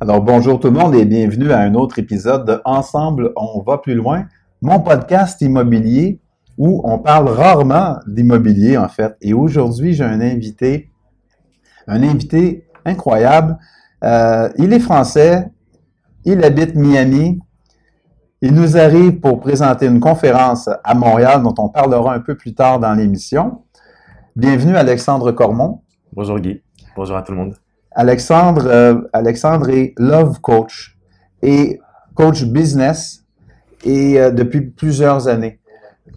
Alors bonjour tout le monde et bienvenue à un autre épisode de Ensemble, on va plus loin, mon podcast immobilier où on parle rarement d'immobilier en fait. Et aujourd'hui, j'ai un invité, un invité incroyable. Euh, il est français, il habite Miami. Il nous arrive pour présenter une conférence à Montréal dont on parlera un peu plus tard dans l'émission. Bienvenue Alexandre Cormon. Bonjour Guy, bonjour à tout le monde. Alexandre, euh, Alexandre est love coach et coach business et euh, depuis plusieurs années.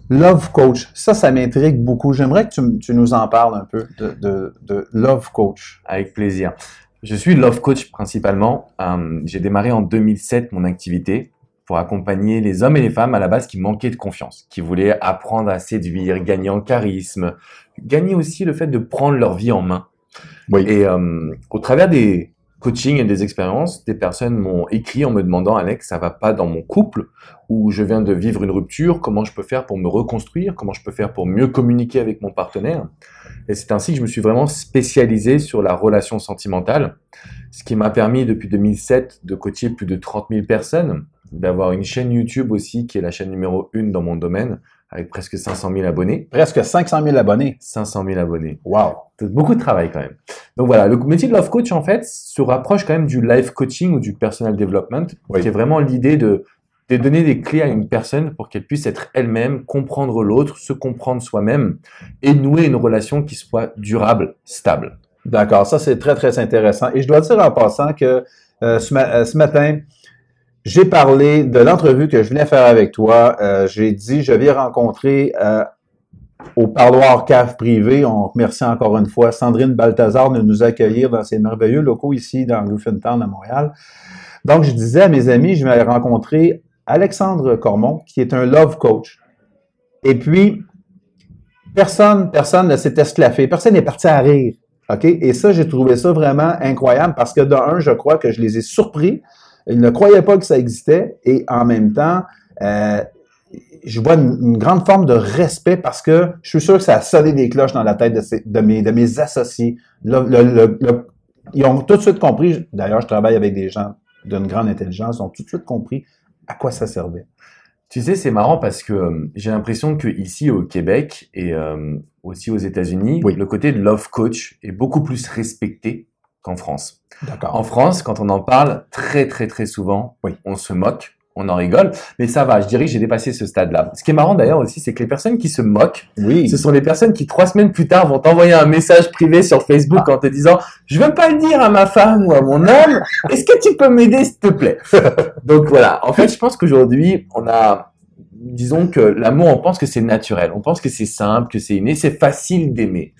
Love coach, ça, ça m'intrigue beaucoup. J'aimerais que tu, tu, nous en parles un peu de, de, de, love coach. Avec plaisir. Je suis love coach principalement. Euh, J'ai démarré en 2007 mon activité pour accompagner les hommes et les femmes à la base qui manquaient de confiance, qui voulaient apprendre à séduire, gagner en charisme, gagner aussi le fait de prendre leur vie en main. Oui. Et euh, au travers des coachings et des expériences, des personnes m'ont écrit en me demandant Alex, ça va pas dans mon couple où je viens de vivre une rupture, comment je peux faire pour me reconstruire, comment je peux faire pour mieux communiquer avec mon partenaire? Et c'est ainsi que je me suis vraiment spécialisé sur la relation sentimentale, ce qui m'a permis depuis 2007 de coacher plus de 30 000 personnes, d'avoir une chaîne YouTube aussi qui est la chaîne numéro une dans mon domaine avec presque 500 000 abonnés. Presque 500 000 abonnés. 500 000 abonnés. Wow. C'est beaucoup de travail quand même. Donc voilà, le métier de love coach en fait se rapproche quand même du life coaching ou du personal development, oui. qui est vraiment l'idée de, de donner des clés à une personne pour qu'elle puisse être elle-même, comprendre l'autre, se comprendre soi-même et nouer une relation qui soit durable, stable. D'accord, ça c'est très très intéressant. Et je dois dire en passant que euh, ce, ma euh, ce matin, j'ai parlé de l'entrevue que je venais faire avec toi. Euh, j'ai dit, je viens rencontrer euh, au parloir cave privé. On remercie encore une fois Sandrine Balthazar de nous accueillir dans ces merveilleux locaux ici dans Griffintown à Montréal. Donc, je disais à mes amis, je vais rencontrer Alexandre Cormon, qui est un love coach. Et puis, personne, personne ne s'est esclaffé. Personne n'est parti à rire. OK? Et ça, j'ai trouvé ça vraiment incroyable parce que de un, je crois que je les ai surpris ils ne croyaient pas que ça existait et en même temps, euh, je vois une, une, grande forme de respect parce que je suis sûr que ça a sonné des cloches dans la tête de, ces, de, mes, de mes associés. Le, le, le, ils ont tout de suite compris, d'ailleurs je travaille avec des gens d'une grande intelligence, ils ont tout de suite compris à quoi ça servait. Tu sais, c'est marrant parce que euh, j'ai l'impression que ici au Québec et euh, aussi aux États-Unis, oui. le côté de love coach est beaucoup plus respecté qu'en France. En France, quand on en parle très très très souvent, oui. on se moque, on en rigole, mais ça va, je dirais que j'ai dépassé ce stade-là. Ce qui est marrant d'ailleurs aussi, c'est que les personnes qui se moquent, oui. ce sont les personnes qui trois semaines plus tard vont t'envoyer un message privé sur Facebook ah. en te disant « Je veux pas le dire à ma femme ou à mon homme, est-ce que tu peux m'aider s'il te plaît ?» Donc voilà, en fait, je pense qu'aujourd'hui, on a disons que l'amour, on pense que c'est naturel, on pense que c'est simple, que c'est inné, c'est facile d'aimer.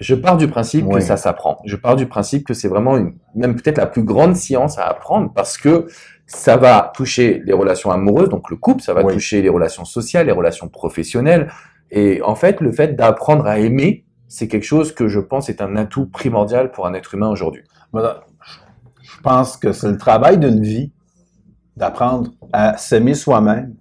Je pars du principe oui. que ça s'apprend. Je pars du principe que c'est vraiment une, même peut-être la plus grande science à apprendre parce que ça va toucher les relations amoureuses, donc le couple, ça va oui. toucher les relations sociales, les relations professionnelles. Et en fait, le fait d'apprendre à aimer, c'est quelque chose que je pense est un atout primordial pour un être humain aujourd'hui. Je pense que c'est le travail d'une vie d'apprendre à s'aimer soi-même,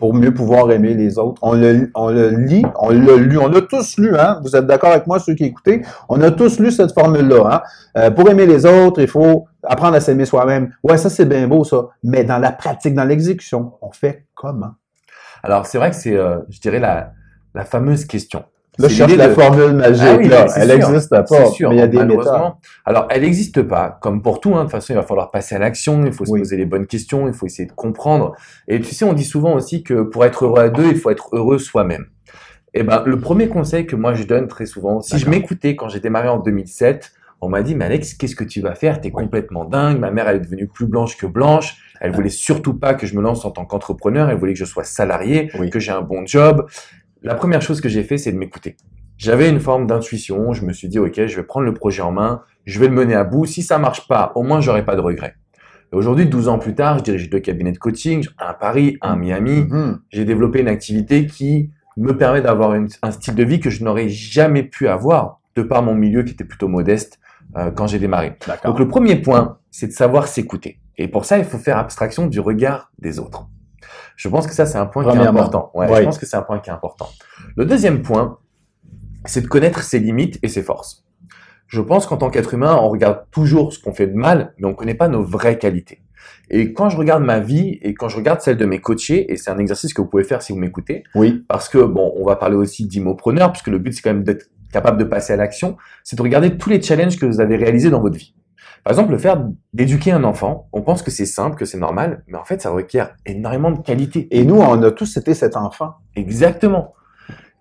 pour mieux pouvoir aimer les autres. On le, on le lit, on l'a lu, on l'a tous lu, hein? Vous êtes d'accord avec moi, ceux qui écoutez? On a tous lu cette formule-là, hein? Euh, pour aimer les autres, il faut apprendre à s'aimer soi-même. Ouais, ça c'est bien beau, ça. Mais dans la pratique, dans l'exécution, on fait comment? Alors, c'est vrai que c'est, euh, je dirais, la, la fameuse question. Là, je cherche la de... formule magique. Ah oui, là. Elle n'existe pas. Sûr, mais il y a des méthodes. Alors, elle n'existe pas. Comme pour tout, hein, de toute façon, il va falloir passer à l'action. Il faut se oui. poser les bonnes questions. Il faut essayer de comprendre. Et tu sais, on dit souvent aussi que pour être heureux à deux, il faut être heureux soi-même. Eh ben, le premier conseil que moi je donne très souvent, si je m'écoutais quand j'ai démarré en 2007, on m'a dit, mais Alex, qu'est-ce que tu vas faire? T'es complètement dingue. Ma mère, elle est devenue plus blanche que blanche. Elle voulait surtout pas que je me lance en tant qu'entrepreneur. Elle voulait que je sois salarié, oui. que j'ai un bon job. La première chose que j'ai fait, c'est de m'écouter. J'avais une forme d'intuition. Je me suis dit, OK, je vais prendre le projet en main. Je vais le mener à bout. Si ça marche pas, au moins, j'aurai pas de regrets. Et aujourd'hui, 12 ans plus tard, je dirige deux cabinets de coaching, un à Paris, un à Miami. Mm-hmm. J'ai développé une activité qui me permet d'avoir un style de vie que je n'aurais jamais pu avoir de par mon milieu qui était plutôt modeste euh, quand j'ai démarré. Donc le premier point, c'est de savoir s'écouter. Et pour ça, il faut faire abstraction du regard des autres. Je pense que ça, c'est un point qui est important. Ouais, Je pense que c'est un point qui est important. Le deuxième point, c'est de connaître ses limites et ses forces. Je pense qu'en tant qu'être humain, on regarde toujours ce qu'on fait de mal, mais on ne connaît pas nos vraies qualités. Et quand je regarde ma vie et quand je regarde celle de mes coachés, et c'est un exercice que vous pouvez faire si vous m'écoutez, oui. parce que bon, on va parler aussi d'immopreneur, puisque le but c'est quand même d'être capable de passer à l'action, c'est de regarder tous les challenges que vous avez réalisés dans votre vie. Par exemple, le faire d'éduquer un enfant, on pense que c'est simple, que c'est normal, mais en fait, ça requiert énormément de qualité. Et nous, on a tous été cet enfant. Exactement.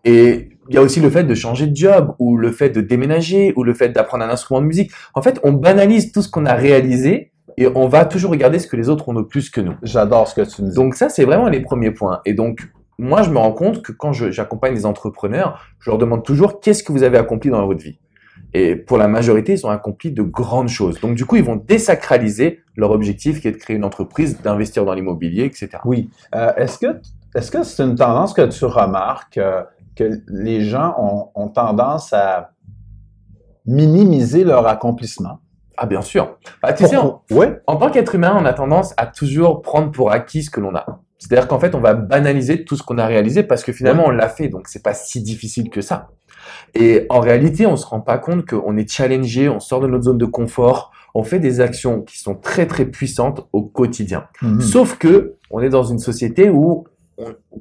Et il y a aussi le fait de changer de job, ou le fait de déménager, ou le fait d'apprendre un instrument de musique. En fait, on banalise tout ce qu'on a réalisé et on va toujours regarder ce que les autres ont de plus que nous. J'adore ce que tu me dis. Donc ça, c'est vraiment les premiers points. Et donc, moi, je me rends compte que quand j'accompagne des entrepreneurs, je leur demande toujours qu'est-ce que vous avez accompli dans votre vie? Et pour la majorité, ils ont accompli de grandes choses. Donc du coup, ils vont désacraliser leur objectif qui est de créer une entreprise, d'investir dans l'immobilier, etc. Oui. Euh, est-ce que est-ce que c'est une tendance que tu remarques euh, que les gens ont, ont, tendance à minimiser leur accomplissement? Ah bien sûr. Bah, tu sais, ouais. en tant qu'être humain, on a tendance à toujours prendre pour acquis ce que l'on a. C'est-à-dire qu'en fait, on va banaliser tout ce qu'on a réalisé parce que finalement, on l'a fait, donc c'est pas si difficile que ça. Et en réalité, on se rend pas compte qu'on est challengé, on sort de notre zone de confort, on fait des actions qui sont très très puissantes au quotidien. Mhm. Sauf que on est dans une société où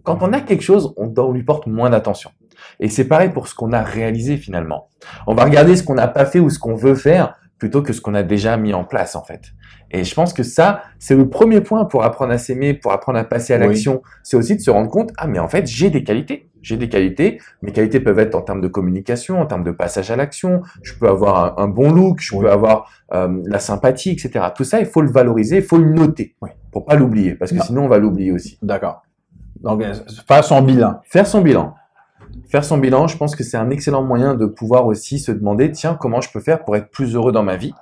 quand on a quelque chose, on, on lui porte moins d'attention. Et c'est pareil pour ce qu'on a réalisé finalement. On va regarder ce qu'on n'a pas fait ou ce qu'on veut faire plutôt que ce qu'on a déjà mis en place en fait. Et je pense que ça, c'est le premier point pour apprendre à s'aimer, pour apprendre à passer à l'action. C'est aussi de se rendre compte, ah mais en fait, j'ai des qualités. J'ai des qualités. Mes qualités peuvent être en termes de communication, en termes de passage à l'action. Je peux avoir un, bon look, je peux avoir euh, la sympathie, etc. Tout ça, il faut le valoriser, il faut le noter oui. pour pas l'oublier, parce que sinon on va l'oublier aussi. D'accord. Donc, euh, faire son bilan. Faire son bilan. Faire son bilan, je pense que c'est un excellent moyen de pouvoir aussi se demander, tiens, comment je peux faire pour être plus heureux dans ma vie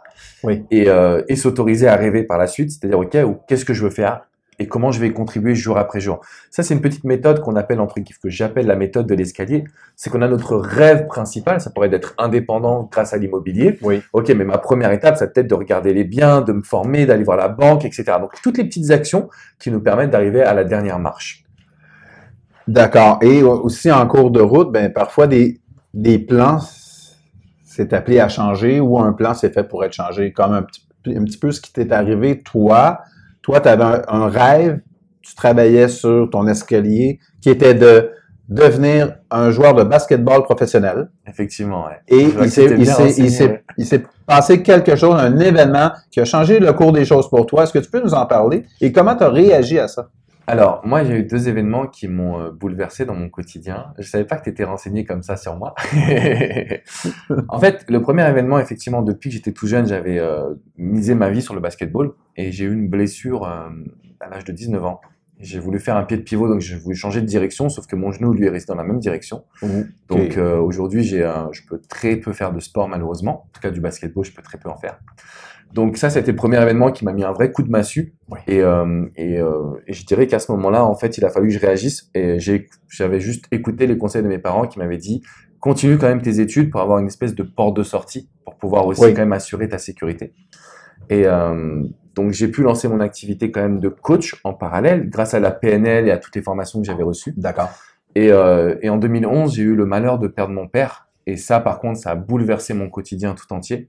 oui. et, euh, et s'autoriser à rêver par la suite, c'est-à-dire, ok, qu'est-ce que je veux faire et comment je vais contribuer jour après jour. Ça, c'est une petite méthode qu'on appelle, entre que j'appelle la méthode de l'escalier. C'est qu'on a notre rêve principal, ça pourrait être d'être indépendant grâce à l'immobilier. Oui. Ok, mais ma première étape, ça peut-être de regarder les biens, de me former, d'aller voir la banque, etc. Donc, toutes les petites actions qui nous permettent d'arriver à la dernière marche. D'accord. Et aussi en cours de route, ben parfois des, des plans c'est appelé à changer ou un plan c'est fait pour être changé. Comme un petit, un petit peu ce qui t'est arrivé, toi, toi, tu avais un, rêve, tu travaillais sur ton escalier qui était de devenir un joueur de basketball professionnel. Effectivement, ouais. Et il s'est passé quelque chose, un événement qui a changé le cours des choses pour toi. Est-ce que tu peux nous en parler? Et comment tu as réagi à ça? Alors, moi, j'ai eu deux événements qui m'ont euh, bouleversé dans mon quotidien. Je savais pas que tu étais renseigné comme ça sur moi. en fait, le premier événement, effectivement, depuis que j'étais tout jeune, j'avais euh, misé ma vie sur le basketball et j'ai eu une blessure euh, à l'âge de 19 ans. J'ai voulu faire un pied de pivot, donc j'ai voulu changer de direction, sauf que mon genou, lui, est resté dans la même direction. Mmh. Donc aujourd'hui, j'ai, je peux très peu faire de sport, malheureusement. En tout cas, du basketball, je peux très peu en faire. Donc ça, c'était le premier événement qui m'a mis un vrai coup de massue. Et, euh, et, euh, et, je dirais qu'à ce moment-là, en fait, il a fallu que je réagisse. Et j'avais juste écouté les conseils de mes parents qui m'avaient dit continue quand même tes études pour avoir une espèce de porte de sortie pour pouvoir aussi quand même assurer ta sécurité. Et euh, donc j'ai pu lancer mon activité quand même de coach en parallèle grâce à la PNL et à toutes les formations que j'avais reçues. D'accord. Et, euh, et en 2011, j'ai eu le malheur de perdre mon père. Et ça, par contre, ça a bouleversé mon quotidien tout entier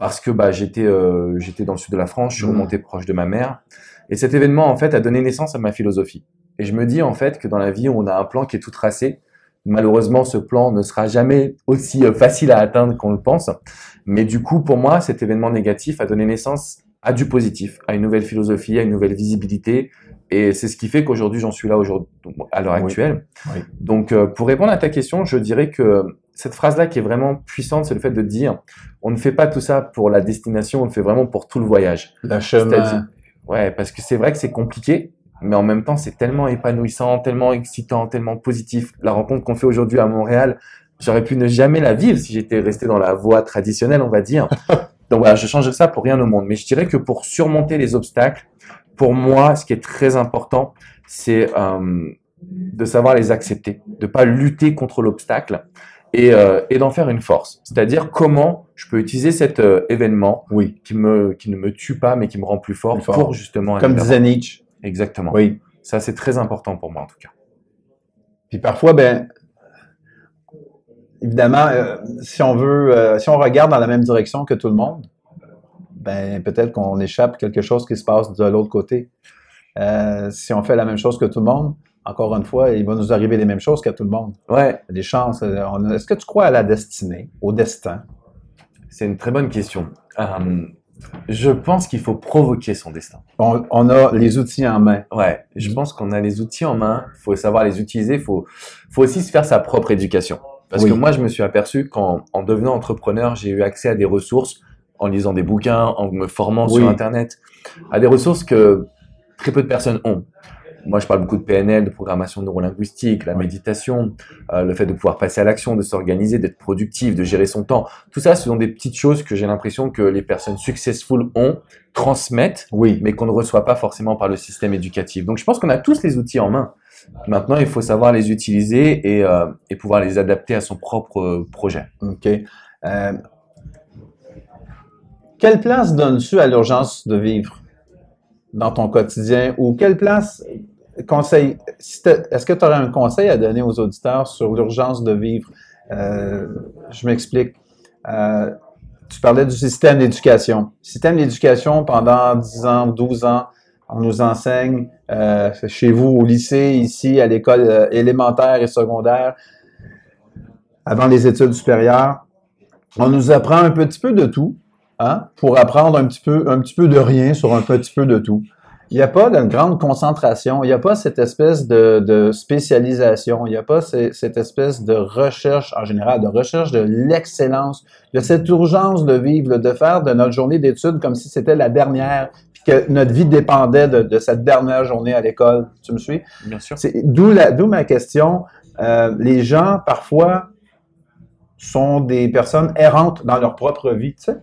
parce que bah, j'étais euh, j'étais dans le sud de la France, je suis mmh. remonté proche de ma mère. Et cet événement, en fait, a donné naissance à ma philosophie. Et je me dis, en fait, que dans la vie, on a un plan qui est tout tracé. Malheureusement, ce plan ne sera jamais aussi euh, facile à atteindre qu'on le pense. Mais du coup, pour moi, cet événement négatif a donné naissance à du positif, à une nouvelle philosophie, à une nouvelle visibilité. Et c'est ce qui fait qu'aujourd'hui, j'en suis là aujourd'hui, à l'heure actuelle. Donc, euh, pour répondre à ta question, je dirais que cette phrase-là qui est vraiment puissante, c'est le fait de dire, on ne fait pas tout ça pour la destination, on le fait vraiment pour tout le voyage. La chemin. Ouais, parce que c'est vrai que c'est compliqué, mais en même temps, c'est tellement épanouissant, tellement excitant, tellement positif. La rencontre qu'on fait aujourd'hui à Montréal, j'aurais pu ne jamais la vivre si j'étais resté dans la voie traditionnelle, on va dire. Donc voilà, je change ça pour rien au monde. Mais je dirais que pour surmonter les obstacles, pour moi, ce qui est très important, c'est euh, de savoir les accepter, de pas lutter contre l'obstacle, et, euh, et d'en faire une force. C'est-à-dire comment je peux utiliser cet euh, événement oui. qui, me, qui ne me tue pas, mais qui me rend plus fort, pour justement... Comme disait Nietzsche. Exactement. Oui. Ça, c'est très important pour moi en tout cas. Puis parfois, ben, évidemment, euh, si on veut, si on regarde dans la même direction que tout le monde, ben peut-être qu'on échappe quelque chose qui se passe de l'autre côté. Si on fait la même chose que tout le monde, encore une fois, il va nous arriver les mêmes choses qu'à tout le monde. Ouais. Des chances. Est-ce que tu crois à la destinée, au destin? C'est une très bonne question. je pense qu'il faut provoquer son destin. On, on, a les outils en main. Ouais, je pense qu'on a les outils en main. Il faut savoir les utiliser. Il faut, faut aussi se faire sa propre éducation. Parce que moi, je me suis aperçu qu'en en devenant entrepreneur, j'ai eu accès à des ressources en lisant des bouquins, en me formant sur Internet, à des ressources que très peu de personnes ont. Moi, je parle beaucoup de PNL, de programmation neurolinguistique, la méditation, euh, le fait de pouvoir passer à l'action, de s'organiser, d'être productif, de gérer son temps. Tout ça, ce sont des petites choses que j'ai l'impression que les personnes successful ont, transmettent, oui. mais qu'on ne reçoit pas forcément par le système éducatif. Donc, je pense qu'on a tous les outils en main. Maintenant, il faut savoir les utiliser et, euh, et pouvoir les adapter à son propre euh, projet. OK. Euh, quelle place donnes-tu à l'urgence de vivre? Dans ton quotidien ou quelle place conseil est-ce que tu aurais un conseil à donner aux auditeurs sur l'urgence de vivre? Je m'explique. Tu parlais du système d'éducation. Système d'éducation pendant 10 ans 12 ans on nous enseigne euh, chez vous au lycée, ici, à l'école euh, élémentaire et secondaire, avant les études supérieures. On nous apprend un petit peu de tout, hein, pour apprendre un petit peu, un petit peu de rien sur un petit peu de tout. Il n'y a pas de grande concentration, il n'y a pas cette espèce de, spécialisation, il n'y a pas cette espèce de recherche en général, de recherche de l'excellence, de cette urgence de vivre, de faire de notre journée d'études comme si c'était la dernière, que notre vie dépendait de, cette dernière journée à l'école. Tu me suis? Bien sûr. D'où ma question. Euh, les gens, parfois, sont des personnes errantes dans leur propre vie, tu sais.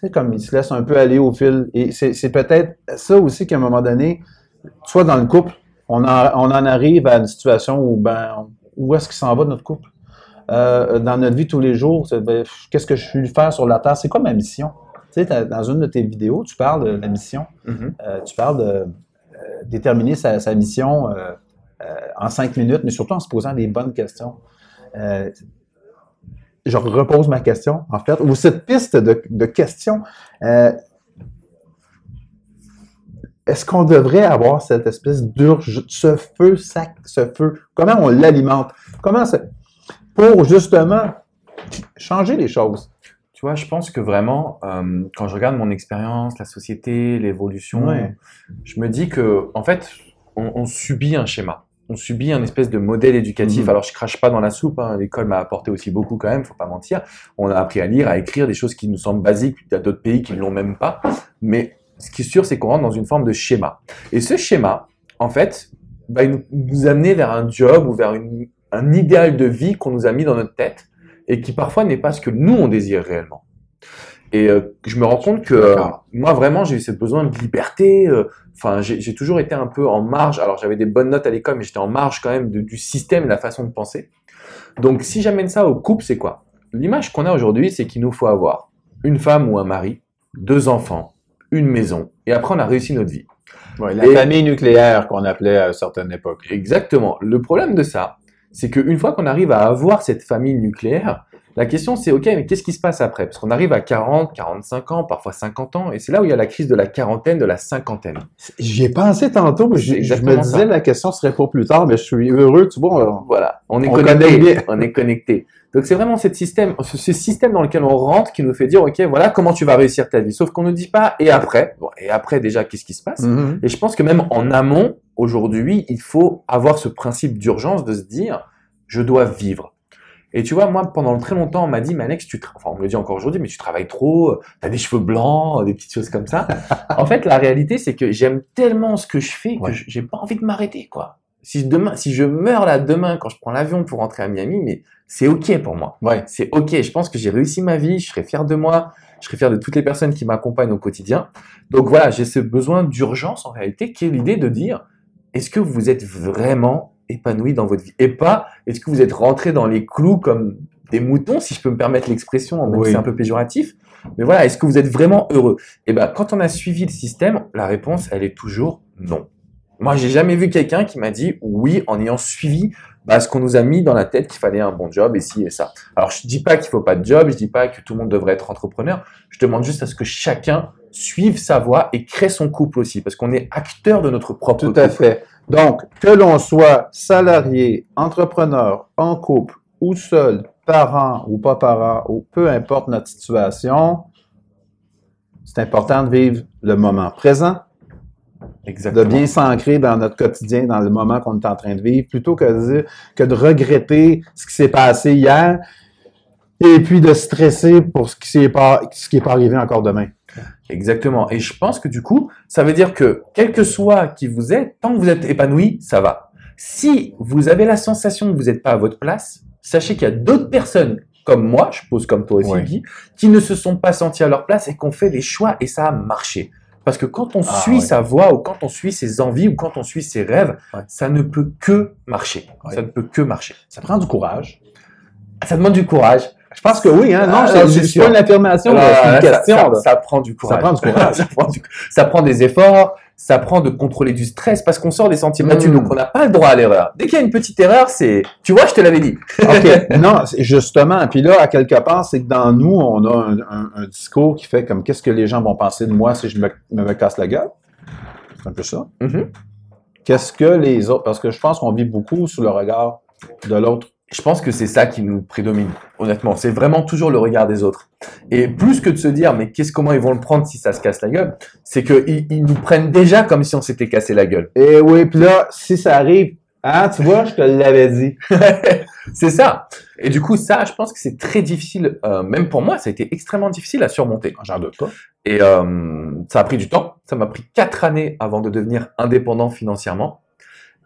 Tu sais, comme ils se laissent un peu aller au fil. Et c'est peut-être ça aussi qu'à un moment donné, soit dans le couple, on en, on en arrive à une situation où, ben, où est-ce qu'il s'en va notre couple? Euh, dans notre vie tous les jours, ben, qu'est-ce que je suis faire sur la terre? C'est quoi ma mission? Tu sais, dans une de tes vidéos, tu parles de la mission. Mm-hmm. Euh, tu parles de euh, déterminer sa, mission euh, en cinq minutes, mais surtout en se posant des bonnes questions. Je repose ma question, en fait, ou cette piste de, questions. est-ce qu'on devrait avoir cette espèce d'urgence, ce feu, sac, ce feu? Comment on l'alimente? Comment c'est pour justement changer les choses? Tu vois, je pense que vraiment, euh, quand je regarde mon expérience, la société, l'évolution, je me dis que, en fait, on, subit un schéma. On subit un espèce de modèle éducatif. Mhm. Alors, je crache pas dans la soupe. Hein. L'école m'a apporté aussi beaucoup quand même, faut pas mentir. On a appris à lire, à écrire des choses qui nous semblent basiques. Il y a d'autres pays qui ne l'ont même pas. Mais ce qui est sûr, c'est qu'on rentre dans une forme de schéma. Et ce schéma, en fait, bah, il nous amener vers un job ou vers un idéal de vie qu'on nous a mis dans notre tête et qui parfois n'est pas ce que nous on désire réellement. Et euh, je me rends compte que euh, moi vraiment j'ai eu ce besoin de liberté. Euh, enfin, j'ai toujours été un peu en marge. Alors j'avais des bonnes notes à l'école, mais j'étais en marge quand même du système, de la façon de penser. Donc si j'amène ça au couple, c'est quoi? L'image qu'on a aujourd'hui, c'est qu'il nous faut avoir une femme ou un mari, deux enfants, une maison, et après on a réussi notre vie. la famille nucléaire qu'on appelait à une certaine époque. Exactement. Le problème de ça, c'est qu'une fois qu'on arrive à avoir cette famille nucléaire, la question c'est ok, mais qu'est-ce qui se passe après? Parce qu'on arrive à 40, 45 ans, parfois 50 ans, et c'est là où il y a la crise de la quarantaine, de la cinquantaine. J'y ai pensé tantôt, mais je, me disais la question serait pour plus tard, mais je suis heureux, tu vois. Voilà, on est connecté, on est connecté. Donc c'est vraiment ce système, ce système dans lequel on rentre qui nous fait dire ok, voilà comment tu vas réussir ta vie. Sauf qu'on ne dit pas et après? Bon, et après déjà, qu'est-ce qui se passe? Mm-hmm. Et je pense que même en amont, aujourd'hui, il faut avoir ce principe d'urgence de se dire je dois vivre. Et tu vois, moi, pendant très longtemps, on m'a dit, mais Alex, tu enfin, on me le dit encore aujourd'hui, mais tu travailles trop, tu as des cheveux blancs, des petites choses comme ça. en fait, la réalité, c'est que j'aime tellement ce que je fais que j'ai pas envie de m'arrêter, quoi. Si demain, si je meurs là demain quand je prends l'avion pour rentrer à Miami, mais c'est ok pour moi. Ouais. C'est ok. Je pense que j'ai réussi ma vie. Je serai fier de moi. Je serai fier de toutes les personnes qui m'accompagnent au quotidien. Donc voilà, j'ai ce besoin d'urgence en réalité, qui est l'idée de dire, est-ce que vous êtes vraiment épanoui dans votre vie Et pas, est-ce que vous êtes rentré dans les clous comme des moutons, si je peux me permettre l'expression, même c'est un peu péjoratif. Mais voilà, est-ce que vous êtes vraiment heureux? Et eh ben, quand on a suivi le système, la réponse, elle est toujours non. Moi, j'ai jamais vu quelqu'un qui m'a dit oui en ayant suivi bah, ce qu'on nous a mis dans la tête qu'il fallait un bon job et ci et ça. Alors, je dis pas qu'il faut pas de job, je dis pas que tout le monde devrait être entrepreneur. Je demande juste à ce que chacun suive sa voie et crée son couple aussi, parce qu'on est acteur de notre propre Tout à fait. Donc, que l'on soit salarié, entrepreneur, en couple ou seul, parent ou pas parent, ou peu importe notre situation, c'est important de vivre le moment présent, de bien s'ancrer dans notre quotidien, dans le moment qu'on est en train de vivre, plutôt que de, dire, que de regretter ce qui s'est passé hier et puis de stresser pour ce qui n'est pas, ce qui est pas arrivé encore demain. Exactement. Et je pense que du coup, ça veut dire que quel que soit qui vous êtes, tant que vous êtes épanoui, ça va. Si vous avez la sensation que vous n'êtes pas à votre place, sachez qu'il y a d'autres personnes comme moi, je pose comme toi aussi, Guy, qui ne se sont pas sentis à leur place et qui ont fait des choix et ça a marché. Parce que quand on ah, suit sa voie ou quand on suit ses envies ou quand on suit ses rêves, ça ne peut que marcher. Ça ne peut que marcher. Ça prend du courage. Ça demande du courage. Je pense que oui, hein. Non, ah, c'est pas une affirmation, c'est une question. Ça, prend du courage. Ça prend du courage. ça, prend des efforts, ça prend de contrôler du stress parce qu'on sort des sentiers battus, hmm. donc on n'a pas le droit à l'erreur. Dès qu'il y a une petite erreur, c'est, tu vois, je te l'avais dit. ok, non, justement. Puis là, à quelque part, c'est que dans nous, on a un, discours qui fait comme qu'est-ce que les gens vont penser de moi si je me, me, casse la gueule? C'est un peu ça. Mm-hmm. Qu'est-ce que les autres, parce que je pense qu'on vit beaucoup sous le regard de l'autre je pense que c'est ça qui nous prédomine, honnêtement. C'est vraiment toujours le regard des autres. Et plus que de se dire, mais qu'est-ce, comment ils vont le prendre si ça se casse la gueule, c'est qu'ils ils nous prennent déjà comme si on s'était cassé la gueule. Et oui, puis là, si ça arrive, ah, tu vois, je te l'avais dit. c'est ça. Et du coup, ça, je pense que c'est très difficile, euh, même pour moi, ça a été extrêmement difficile à surmonter. J'en doute pas. Et euh, ça a pris du temps. Ça m'a pris quatre années avant de devenir indépendant financièrement.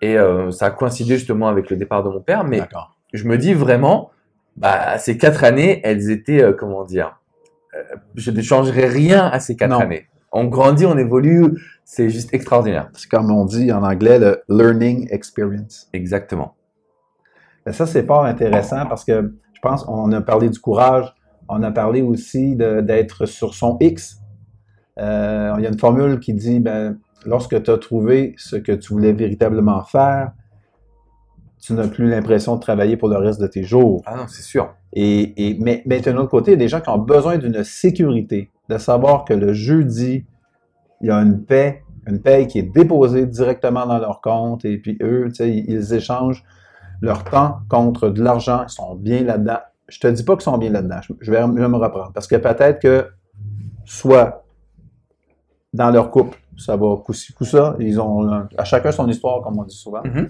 Et euh, ça a coïncidé justement avec le départ de mon père. Mais D'accord je me dis vraiment, bah, ces quatre années, elles étaient, euh, comment dire, euh, je ne changerai rien à ces quatre années. On grandit, on évolue, c'est juste extraordinaire. C'est comme on dit en anglais, le learning experience. Exactement. Ben, ça, c'est fort intéressant parce que je pense on a parlé du courage, on a parlé aussi d'être sur son X. Euh, il y a une formule qui dit, ben, lorsque tu as trouvé ce que tu voulais véritablement faire, tu n'as plus l'impression de travailler pour le reste de tes jours. Ah non, c'est sûr. Et, et, mais, mais d'un autre côté, il y a des gens qui ont besoin d'une sécurité, de savoir que le jeudi, il y a une paix, une paix qui est déposée directement dans leur compte, et puis eux, tu sais, ils échangent leur temps contre de l'argent, ils sont bien là-dedans. Je te dis pas qu'ils sont bien là-dedans, je vais, me reprendre, parce que peut-être que soit dans leur couple, ça va coup-ci, coup-ça, ils ont à chacun son histoire, comme on dit souvent. Mm-hmm.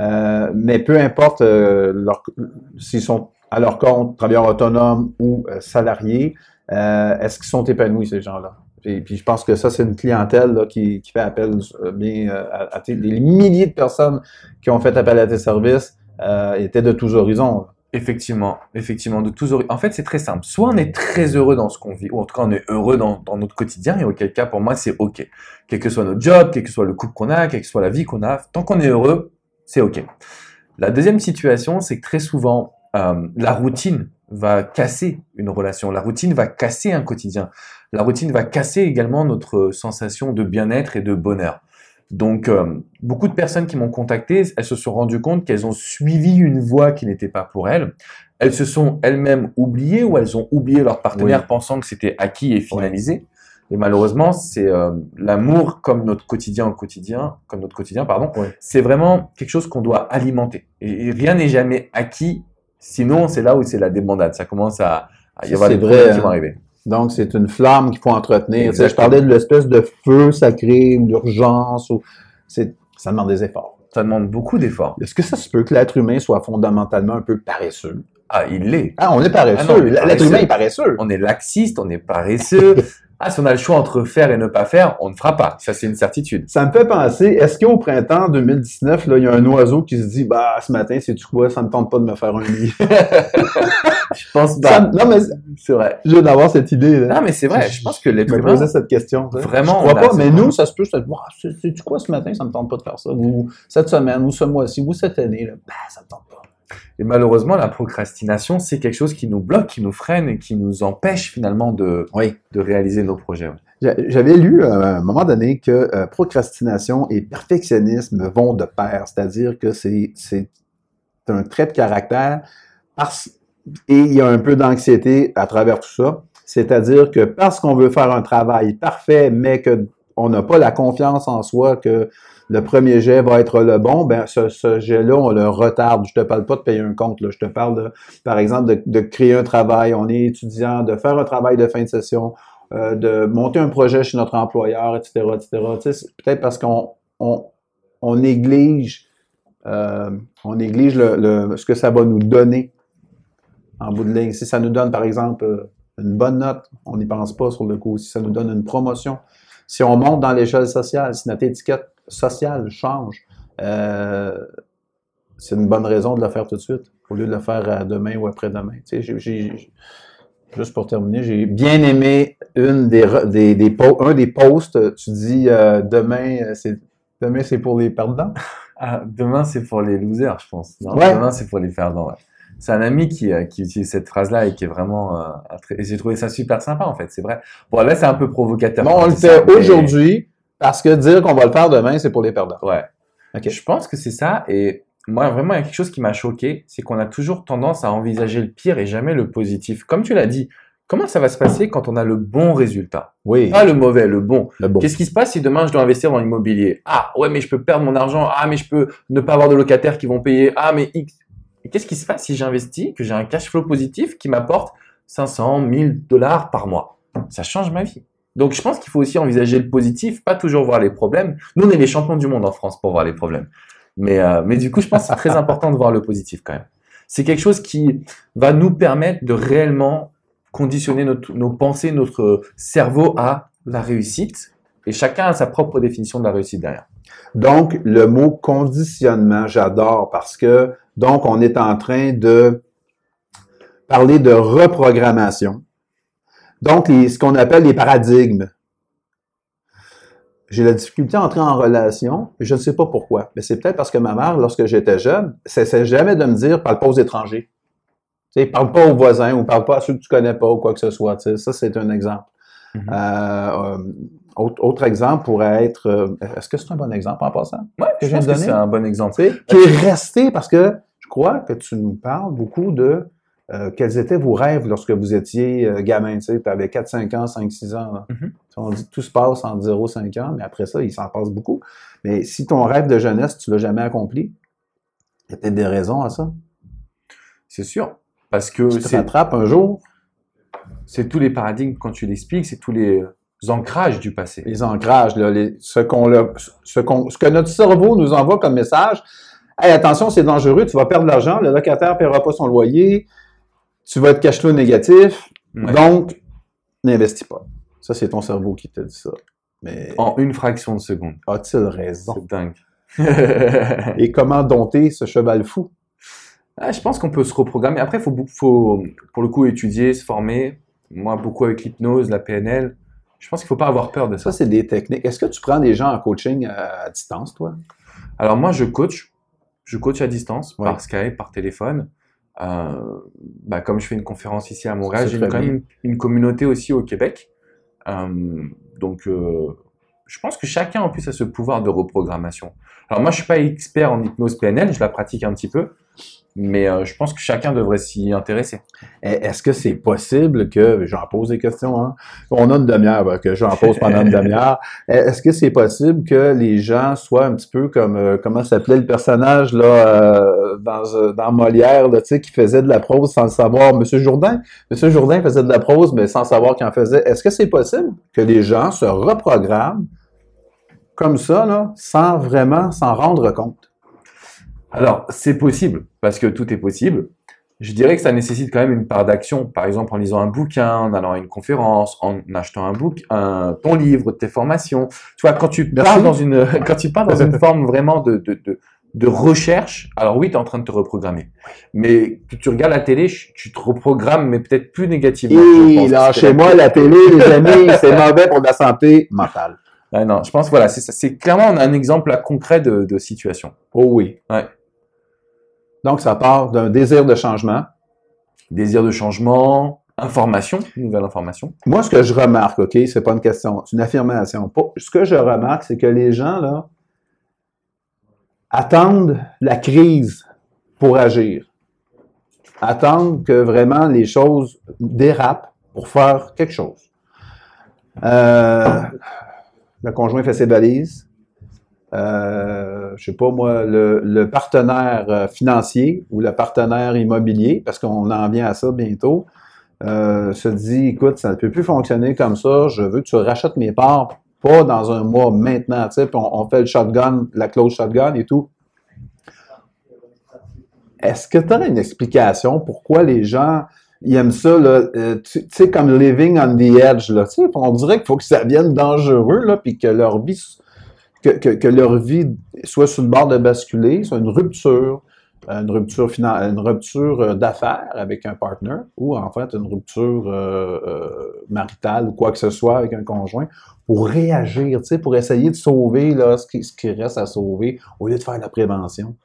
Euh, mais peu importe euh, s'ils sont à leur compte, travailleurs autonomes ou euh, salariés, est-ce qu'ils sont épanouis, ces gens-là? Et puis je pense que ça, c'est une clientèle qui, fait appel bien à, tes, les milliers de personnes qui ont fait appel à tes services étaient de tous horizons. Effectivement, effectivement, de tous. En fait, c'est très simple. Soit on est très heureux dans ce qu'on vit, ou en tout cas on est heureux dans, dans notre quotidien, et auquel cas pour moi c'est ok. Quel que soit notre job, quel que soit le couple qu'on a, quelle que soit la vie qu'on a, tant qu'on est heureux, c'est OK. La deuxième situation, c'est que très souvent, euh, la routine va casser une relation, la routine va casser un quotidien, la routine va casser également notre sensation de bien-être et de bonheur. Donc, euh, beaucoup de personnes qui m'ont contacté, elles se sont rendues compte qu'elles ont suivi une voie qui n'était pas pour elles. Elles se sont elles-mêmes oubliées ou elles ont oublié leur partenaire pensant que c'était acquis et finalisé. Et malheureusement, c'est euh, l'amour comme notre quotidien au quotidien, comme notre quotidien, pardon. C'est vraiment quelque chose qu'on doit alimenter. Et, rien n'est jamais acquis. Sinon, c'est là où c'est la débandade. Ça commence à, y avoir des vrai, qui vont hein. arriver. Donc, c'est une flamme qu'il faut entretenir. je parlais de l'espèce de feu sacré, d'urgence. Ou... Ça demande des efforts. Ça demande beaucoup d'efforts. Est-ce que ça se peut que l'être humain soit fondamentalement un peu paresseux? Ah, il l'est. Ah, on est paresseux. Ah l'être humain est paresseux. On est laxiste, on est paresseux. Ah, si on a le choix entre faire et ne pas faire, on ne fera pas. Ça, c'est une certitude. Ça me fait penser, est-ce qu'au printemps 2019, là, il y a un oiseau qui se dit, bah, ce matin, c'est tu quoi, ça ne tente pas de me faire un lit. je pense pas. non, mais c'est vrai. Je viens d'avoir cette idée, là. Non, mais c'est vrai. Je, pense que l'être humain. posé cette question. Vraiment. Je crois pas, mais nous, ça se peut, dire, c'est tu quoi ce matin, ça ne me tente pas de faire ça. Ou cette semaine, ou ce mois-ci, ou cette année, là, bah, ça me tente pas. Et malheureusement, la procrastination, c'est quelque chose qui nous bloque, qui nous freine et qui nous empêche finalement de, de réaliser nos projets. J'avais lu à un moment donné que euh, procrastination et perfectionnisme vont de pair, c'est-à-dire que c'est un trait de caractère et il y a un peu d'anxiété à travers tout ça, c'est-à-dire que parce qu'on veut faire un travail parfait, mais qu'on n'a pas la confiance en soi que le premier jet va être le bon, ben ce, jet-là, on le retarde. Je te parle pas de payer un compte, je te parle, par exemple, de, créer un travail. On est étudiant, de faire un travail de fin de session, euh, de monter un projet chez notre employeur, etc., etc. peut-être parce qu'on on, néglige, euh, on néglige le, le, ce que ça va nous donner en bout de ligne. Si ça nous donne, par exemple, une bonne note, on n'y pense pas sur le coup. Si ça nous donne une promotion, si on monte dans l'échelle sociale, si notre étiquette sociale change, euh, c'est une bonne raison de le faire tout de suite, au lieu de le faire demain ou après-demain. Tu sais, juste pour terminer, j'ai bien aimé une des, des, des un des posts. Tu dis euh, demain, c'est demain c'est pour les perdants. Ah, demain c'est pour les losers, je pense. Demain c'est pour les perdants. C'est un ami qui, euh, qui utilise cette phrase-là et qui est vraiment. Euh, et j'ai trouvé ça super sympa en fait. C'est vrai. Bon là c'est un peu provocateur. On le fait aujourd'hui parce que dire qu'on va le faire demain, c'est pour les perdants. Ouais. Ok. Je pense que c'est ça et moi, vraiment, il y a quelque chose qui m'a choqué, c'est qu'on a toujours tendance à envisager le pire et jamais le positif. Comme tu l'as dit, comment ça va se passer quand on a le bon résultat? Oui. Pas le mauvais, le bon. bon. Qu'est-ce qui se passe si demain je dois investir dans l'immobilier? Ah, ouais, mais je peux perdre mon argent. Ah, mais je peux ne pas avoir de locataires qui vont payer. Ah, mais X. Qu'est-ce qui se passe si j'investis, que j'ai un cash flow positif qui m'apporte 500, 1000 dollars par mois? Ça change ma vie. Donc, je pense qu'il faut aussi envisager le positif, pas toujours voir les problèmes. Nous, on est les champions du monde en France pour voir les problèmes. Mais, euh, mais du coup, je pense que c'est très important de voir le positif quand même. C'est quelque chose qui va nous permettre de réellement conditionner notre, nos pensées, notre cerveau à la réussite. Et chacun a sa propre définition de la réussite derrière. Donc, le mot conditionnement, j'adore parce que, donc, on est en train de parler de reprogrammation. Donc, les, ce qu'on appelle les paradigmes j'ai la difficulté à entrer en relation, je ne sais pas pourquoi. Mais c'est peut-être parce que ma mère, lorsque j'étais jeune, cessait jamais de me dire parle pas aux étrangers. Tu sais, parle pas aux voisins ou parle pas à ceux que tu connais pas ou quoi que ce soit. Tu sais, ça, c'est un exemple. Mm-hmm. euh, autre, autre, exemple pourrait être. Euh, est-ce que c'est un bon exemple en passant? Oui, je pense que c'est un bon exemple. Tu sais, qui est resté parce que je crois que tu nous parles beaucoup de euh, quels étaient vos rêves lorsque vous étiez euh, gamin? Tu avais 4, 5 ans, 5, 6 ans. Mm-hmm. On dit que tout se passe en 0, 5 ans, mais après ça, il s'en passe beaucoup. Mais si ton rêve de jeunesse, tu l'as jamais accompli, il y a peut-être des raisons à ça. C'est sûr. Parce que. Tu te rattrapes un jour. C'est tous les paradigmes, quand tu l'expliques, c'est tous les ancrages du passé. Les ancrages, là, ce, qu'on, ce, qu'on, ce que notre cerveau nous envoie comme message. Hey, attention, c'est dangereux, tu vas perdre de l'argent, le locataire ne paiera pas son loyer, tu vas être cash flow négatif, donc n'investis pas. Ça, c'est ton cerveau qui te dit ça. Mais... En une fraction de seconde. As-t-il raison? C'est dingue. Et comment dompter ce cheval fou? Ah, je pense qu'on peut se reprogrammer. Après, il faut, faut, pour le coup, étudier, se former. Moi, beaucoup avec l'hypnose, la PNL. Je pense qu'il ne faut pas avoir peur de ça. Ça, c'est des techniques. Est-ce que tu prends des gens en coaching à, distance, toi? Alors, moi, je coach. Je coach à distance, par Skype, par téléphone. Euh, bah, comme je fais une conférence ici à Montréal, j'ai quand même une, communauté aussi au Québec. Euh, donc, euh, je pense que chacun en plus a ce pouvoir de reprogrammation. Alors moi, je suis pas expert en hypnose PNL, je la pratique un petit peu, mais euh, je pense que chacun devrait s'y intéresser. Est-ce que c'est possible que, j'en pose des questions, hein? on a une demi-heure, que j'en pose pendant une demi-heure, est-ce que c'est possible que les gens soient un petit peu comme, euh, comment s'appelait le personnage là euh, dans, dans Molière, là, qui faisait de la prose sans le savoir, Monsieur Jourdain? Monsieur Jourdain faisait de la prose, mais sans savoir qu'il en faisait. Est-ce que c'est possible que les gens se reprogramment comme ça, là, sans vraiment s'en rendre compte? Alors, c'est possible, parce que tout est possible. Je dirais que ça nécessite quand même une part d'action. Par exemple, en lisant un bouquin, en allant à une conférence, en achetant un book, un, ton livre, tes formations. Tu vois, quand tu pars dans une, quand tu pars dans une forme vraiment de, de, de, de recherche, alors oui, tu es en train de te reprogrammer. Mais que tu regardes la télé, tu te reprogrammes, mais peut-être plus négativement. Et là, chez moi, la télé, les amis, c'est mauvais pour la santé mentale. Non, je pense, voilà, c'est clairement un exemple concret de, de situation. Oh oui. Ouais. Donc, ça part d'un désir de changement. Désir de changement, information, nouvelle information. Moi, ce que je remarque, OK, c'est pas une question, c'est une affirmation. Ce que je remarque, c'est que les gens, là, attendent la crise pour agir. Attendent que vraiment les choses dérapent pour faire quelque chose. Euh, le conjoint fait ses balises. Euh, je sais pas moi, le, partenaire euh, financier ou le partenaire immobilier, parce qu'on en vient à ça bientôt, euh, se dit, écoute, ça ne peut plus fonctionner comme ça, je veux que tu rachètes mes parts, pas dans un mois maintenant, puis on, fait le shotgun, la close shotgun et tout. Est-ce que tu as une explication pourquoi les gens ils aiment ça, là, euh, tu sais, comme living on the edge, là, tu sais, on dirait qu'il faut que ça vienne dangereux, là, puis que leur vie, que, que, leur vie soit sur le bord de basculer, soit une rupture, une rupture une rupture euh, d'affaires avec un partner, ou en fait une rupture euh, maritale ou quoi que ce soit avec un conjoint, pour réagir, tu sais, pour essayer de sauver là, ce, qui, ce qui reste à sauver, au lieu de faire la prévention.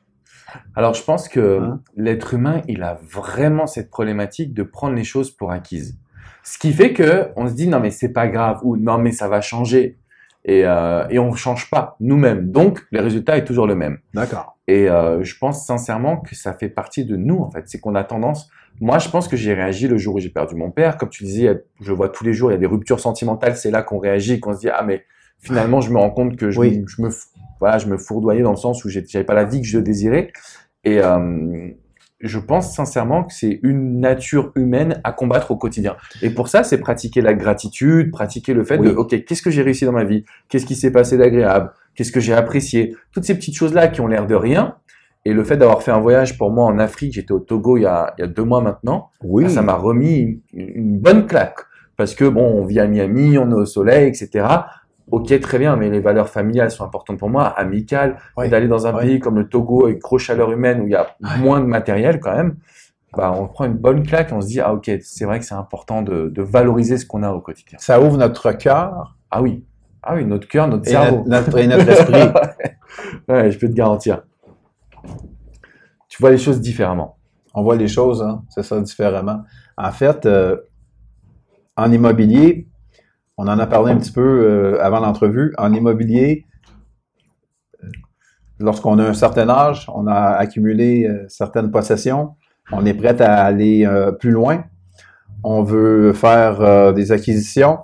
Alors, je pense que hein? l'être humain, il a vraiment cette problématique de prendre les choses pour acquises. Ce qui fait que on se dit non mais c'est pas grave ou non mais ça va changer et, euh, et on change pas nous-mêmes. Donc le résultat est toujours le même. D'accord. Et euh, je pense sincèrement que ça fait partie de nous en fait. C'est qu'on a tendance. Moi, je pense que j'ai réagi le jour où j'ai perdu mon père. Comme tu disais, je vois tous les jours, il y a des ruptures sentimentales. C'est là qu'on réagit, qu'on se dit ah mais finalement je me rends compte que je, je me voilà, je me fourdoyais dans le sens où j'avais pas la vie que je désirais. Et euh, je pense sincèrement que c'est une nature humaine à combattre au quotidien. Et pour ça, c'est pratiquer la gratitude, pratiquer le fait de, OK, qu'est-ce que j'ai réussi dans ma vie? Qu'est-ce qui s'est passé d'agréable? Qu'est-ce que j'ai apprécié? Toutes ces petites choses-là qui ont l'air de rien. Et le fait d'avoir fait un voyage pour moi en Afrique, j'étais au Togo il y a, il y a deux mois maintenant, oui. ça m'a remis une, une, bonne claque. Parce que bon, on vit à Miami, on est au soleil, etc ok, très bien, mais les valeurs familiales sont importantes pour moi, amicales, d'aller dans un pays comme le Togo avec grosse chaleur humaine où il y a moins de matériel quand même, bah, on prend une bonne claque et on se dit, ah ok, c'est vrai que c'est important de, valoriser ce qu'on a au quotidien. Ça ouvre notre cœur. Ah oui, ah oui, notre cœur, notre cerveau. Notre, et notre esprit. ouais, je peux te garantir. Tu vois les choses différemment. On voit les choses, hein, c'est ça, différemment. En fait, euh, en immobilier, on en a parlé un petit peu euh, avant l'entrevue. En immobilier, lorsqu'on a un certain âge, on a accumulé euh, certaines possessions, on est prêt à aller euh, plus loin, on veut faire des acquisitions.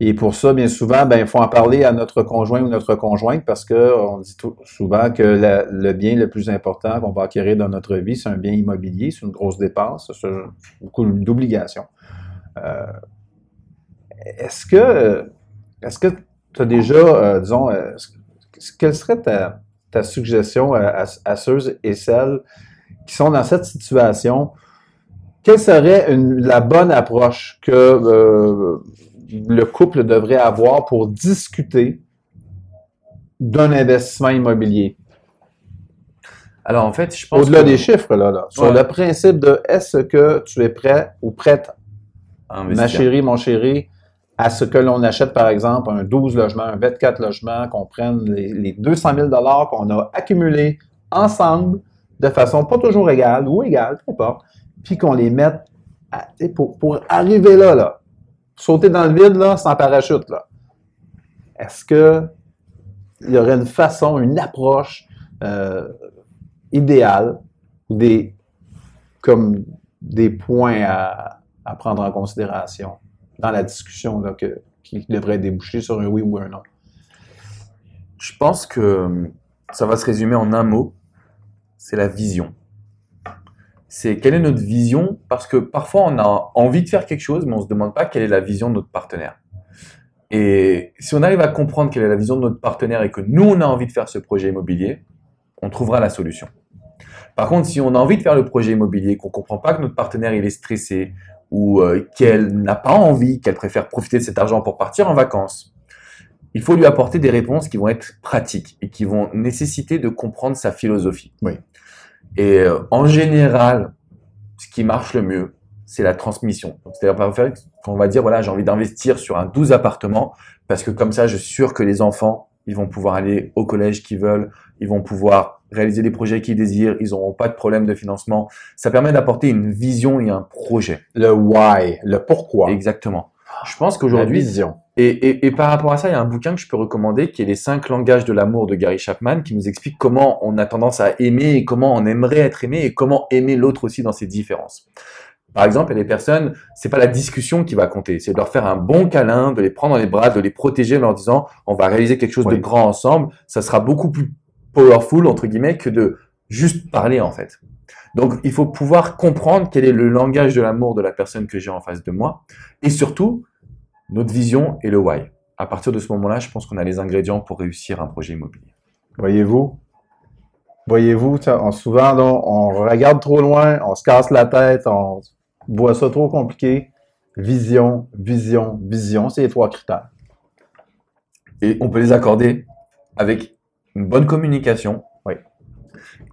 Et pour ça, bien souvent, ben, il faut en parler à notre conjoint ou notre conjointe parce que on dit souvent que le bien le plus important qu'on va acquérir dans notre vie, c'est un bien immobilier, c'est une grosse dépense, c'est beaucoup d'obligations. Est-ce que est-ce que tu as déjà, euh, disons, euh, quelle serait ta, suggestion à, ceux et celles qui sont dans cette situation? Quelle serait la bonne approche que euh, le couple devrait avoir pour discuter d'un investissement immobilier? Alors en fait, je pense au-delà des chiffres là, sur le principe de est-ce que tu es prêt ou prête, ma chérie, mon chéri, à ce que l'on achète, par exemple, un 12 logements, un 24 logements, qu'on prenne les, 200 000 qu'on a accumulés ensemble de façon pas toujours égale ou égale, peu importe, puis qu'on les mette pour, pour, arriver là, là, sauter dans le vide là, sans parachute. Là. Est-ce que il y aurait une façon, une approche euh, idéale ou des, comme des points à, à prendre en considération? Dans la discussion là, qui devrait déboucher sur un oui ou un non? Je pense que ça va se résumer en un mot, c'est la vision. C'est quelle est notre vision Parce que parfois on a envie de faire quelque chose, mais on ne se demande pas quelle est la vision de notre partenaire. Et si on arrive à comprendre quelle est la vision de notre partenaire et que nous on a envie de faire ce projet immobilier, on trouvera la solution. Par contre, si on a envie de faire le projet immobilier, qu'on comprend pas que notre partenaire il est stressé ou euh, qu'elle n'a pas envie, qu'elle préfère profiter de cet argent pour partir en vacances, il faut lui apporter des réponses qui vont être pratiques et qui vont nécessiter de comprendre sa philosophie. Oui. Et euh, en général, ce qui marche le mieux, c'est la transmission. C'est-à-dire qu'on va dire, voilà, j'ai envie d'investir sur un 12 appartements parce que comme ça, je suis sûr que les enfants, ils vont pouvoir aller au collège qu'ils veulent, ils vont pouvoir réaliser les projets qu'ils désirent, ils n'auront pas de problème de financement. Ça permet d'apporter une vision et un projet. Le why, le pourquoi. Exactement. Je pense qu'aujourd'hui, vision. Et, et, et, par rapport à ça, il y a un bouquin que je peux recommander qui est Les cinq langages de l'amour de Gary Chapman, qui nous explique comment on a tendance à aimer et comment on aimerait être aimé et comment aimer l'autre aussi dans ses différences. Par exemple, il y a des personnes, c'est pas la discussion qui va compter, c'est de leur faire un bon câlin, de les prendre dans les bras, de les protéger en leur disant on va réaliser quelque chose de grand ensemble. Ça sera beaucoup plus powerful entre guillemets que de juste parler en fait. Donc, il faut pouvoir comprendre quel est le langage de l'amour de la personne que j'ai en face de moi et surtout notre vision et le why. À partir de ce moment-là, je pense qu'on a les ingrédients pour réussir un projet immobilier. Voyez-vous, voyez-vous, souvent on regarde trop loin, on se casse la tête, on voit ça trop compliqué. Vision, vision, vision, c'est les trois critères. Et on peut les accorder avec une bonne communication. Oui.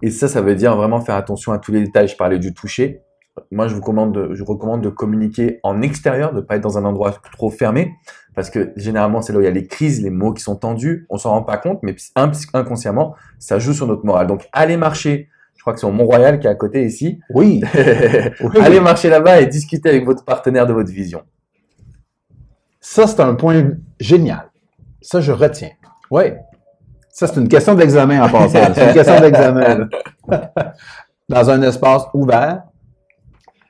Et ça, ça veut dire vraiment faire attention à tous les détails. Je parlais du toucher. Moi, je vous recommande, je recommande de communiquer en extérieur, de ne pas être dans un endroit trop fermé, parce que généralement, c'est là où il y a les crises, les mots qui sont tendus. On s'en rend pas compte, mais inconsciemment, ça joue sur notre morale. Donc, allez marcher. Je crois que c'est au Mont-Royal qui est à côté ici. Oui. allez marcher là-bas et discuter avec votre partenaire de votre vision. Ça, c'est un point génial. Ça, je retiens. Oui. Ça, c'est une question d'examen en passant. C'est une question d'examen. Dans un espace ouvert.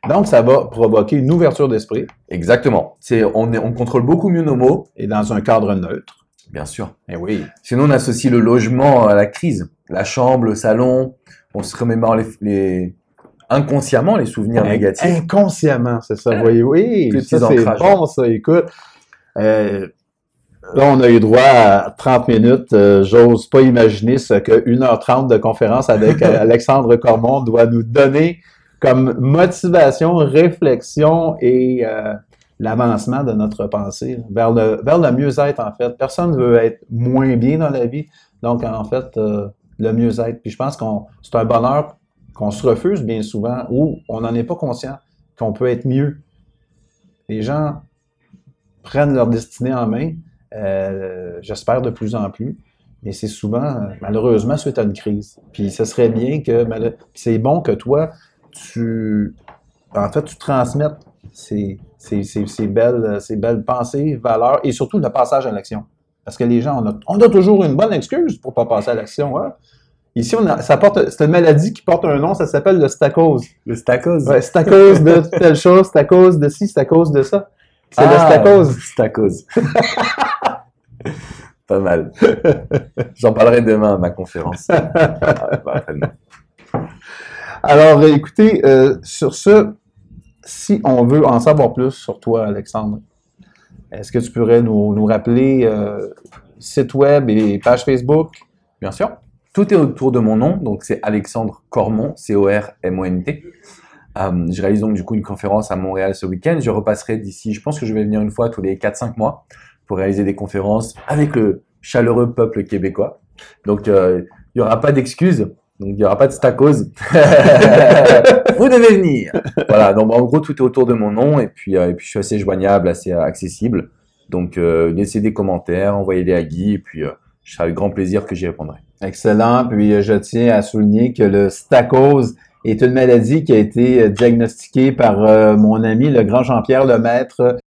Donc, ça va provoquer une ouverture d'esprit. Exactement. C'est, on, on contrôle beaucoup mieux nos mots. Et dans un cadre neutre. Bien sûr. Eh oui. Sinon, on associe le logement à la crise. La chambre, le salon. On se remémore les, inconsciemment les souvenirs négatifs. Inconsciemment, c'est ça. Voyez, oui, ça c'est bon, ça. Écoute, euh, Là, on a eu droit à 30 minutes. Euh, j'ose pas imaginer ce que 1h30 de conférence avec euh, Alexandre Cormont doit nous donner comme motivation, réflexion et euh, l'avancement de notre pensée vers le, vers le mieux-être, en fait. Personne ne veut être moins bien dans la vie. Donc, en fait, le mieux-être. Puis je pense qu'on c'est un bonheur qu'on se refuse bien souvent ou on n'en est pas conscient qu'on peut être mieux. Les gens prennent leur destinée en main euh, j'espère de plus en plus. Mais c'est souvent, malheureusement, suite à une crise. Puis ce serait bien que, c'est bon que toi, tu, en fait, tu transmettes ces, belles, ces belles pensées, valeurs et surtout le passage à l'action. Parce que les gens, on a, toujours une bonne excuse pour ne pas passer à l'action. Hein. Ici, on a, ça porte, c'est une maladie qui porte un nom, ça s'appelle le stacose. Le stacose? Ouais, c'est à cause de telle chose, c'est à cause de ci, c'est à cause de ça. C'est ah, stacose. Stacose. Pas mal. J'en parlerai demain à ma conférence. Alors, écoutez, euh, sur ce, si on veut en savoir plus sur toi, Alexandre, est-ce que tu pourrais nous, rappeler euh, site web et page Facebook? Bien sûr. Tout est autour de mon nom, donc c'est Alexandre Cormont, C-O-R-M-O-N-T. Euh, je réalise donc du coup une conférence à Montréal ce week-end. Je repasserai d'ici, je pense que je vais venir une fois tous les 4-5 mois pour réaliser des conférences avec le chaleureux peuple québécois. Donc, euh, il n'y aura pas d'excuses. Donc, il n'y aura pas de stacose. Vous devez venir. Voilà. Donc, en gros, tout est autour de mon nom. Et puis, euh, et puis je suis assez joignable, assez accessible. Donc, euh, laissez des commentaires, envoyez-les à Guy. Et puis, je serai avec grand plaisir que j'y répondrai. Excellent. Puis, je tiens à souligner que le stacose est une maladie qui a été diagnostiquée par mon ami, le grand Jean-Pierre Lemaître,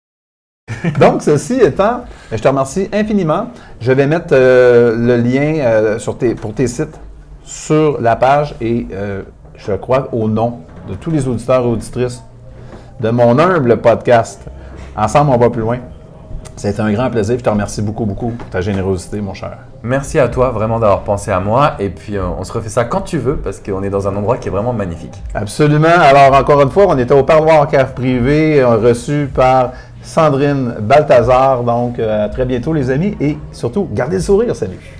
Donc, ceci étant, je te remercie infiniment. Je vais mettre euh, le lien euh, sur tes, pour tes sites sur la page et euh, je crois au nom de tous les auditeurs et auditrices de mon humble podcast. Ensemble, on va plus loin. C'était un grand plaisir. Je te remercie beaucoup, beaucoup pour ta générosité, mon cher. Merci à toi vraiment d'avoir pensé à moi. Et puis, on se refait ça quand tu veux parce qu'on est dans un endroit qui est vraiment magnifique. Absolument. Alors, encore une fois, on était au Parloir Cave Privé, reçu par Sandrine Balthazar. Donc, euh, à très bientôt, les amis. Et surtout, gardez le sourire. Salut.